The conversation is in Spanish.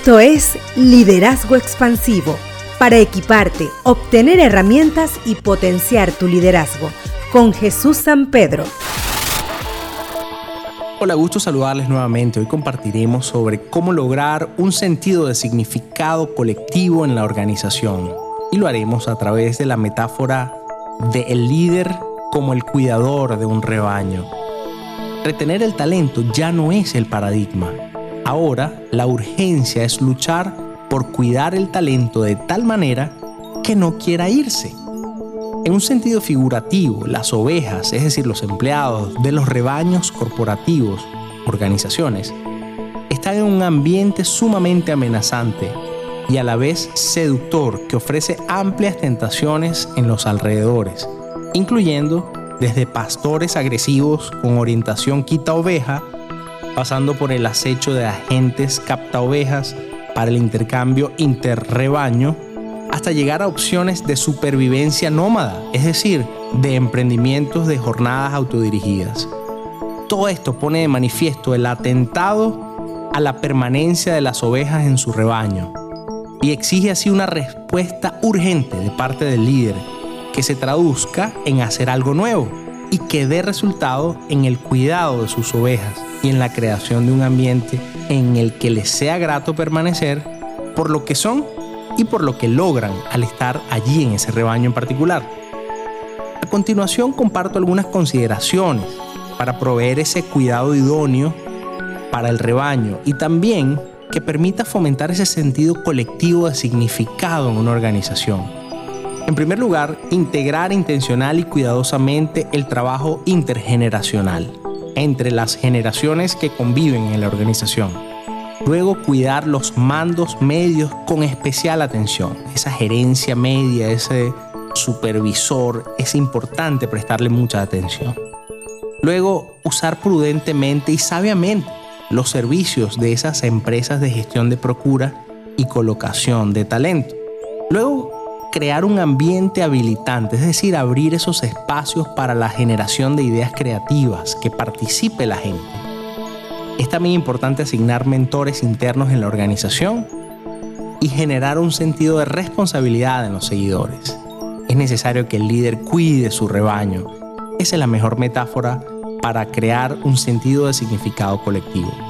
Esto es Liderazgo Expansivo, para equiparte, obtener herramientas y potenciar tu liderazgo, con Jesús San Pedro. Hola, gusto saludarles nuevamente. Hoy compartiremos sobre cómo lograr un sentido de significado colectivo en la organización. Y lo haremos a través de la metáfora de el líder como el cuidador de un rebaño. Retener el talento ya no es el paradigma, Ahora la urgencia es luchar por cuidar el talento de tal manera que no quiera irse. En un sentido figurativo, las ovejas, es decir, los empleados de los rebaños corporativos, organizaciones, están en un ambiente sumamente amenazante y a la vez seductor que ofrece amplias tentaciones en los alrededores, incluyendo desde pastores agresivos con orientación quita oveja pasando por el acecho de agentes capta ovejas para el intercambio interrebaño, hasta llegar a opciones de supervivencia nómada, es decir, de emprendimientos de jornadas autodirigidas. Todo esto pone de manifiesto el atentado a la permanencia de las ovejas en su rebaño y exige así una respuesta urgente de parte del líder que se traduzca en hacer algo nuevo y que dé resultado en el cuidado de sus ovejas y en la creación de un ambiente en el que les sea grato permanecer por lo que son y por lo que logran al estar allí en ese rebaño en particular. A continuación comparto algunas consideraciones para proveer ese cuidado idóneo para el rebaño y también que permita fomentar ese sentido colectivo de significado en una organización. En primer lugar, integrar intencional y cuidadosamente el trabajo intergeneracional entre las generaciones que conviven en la organización. Luego cuidar los mandos medios con especial atención. Esa gerencia media, ese supervisor, es importante prestarle mucha atención. Luego usar prudentemente y sabiamente los servicios de esas empresas de gestión de procura y colocación de talento. Luego crear un ambiente habilitante, es decir, abrir esos espacios para la generación de ideas creativas, que participe la gente. Es también importante asignar mentores internos en la organización y generar un sentido de responsabilidad en los seguidores. Es necesario que el líder cuide su rebaño. Esa es la mejor metáfora para crear un sentido de significado colectivo.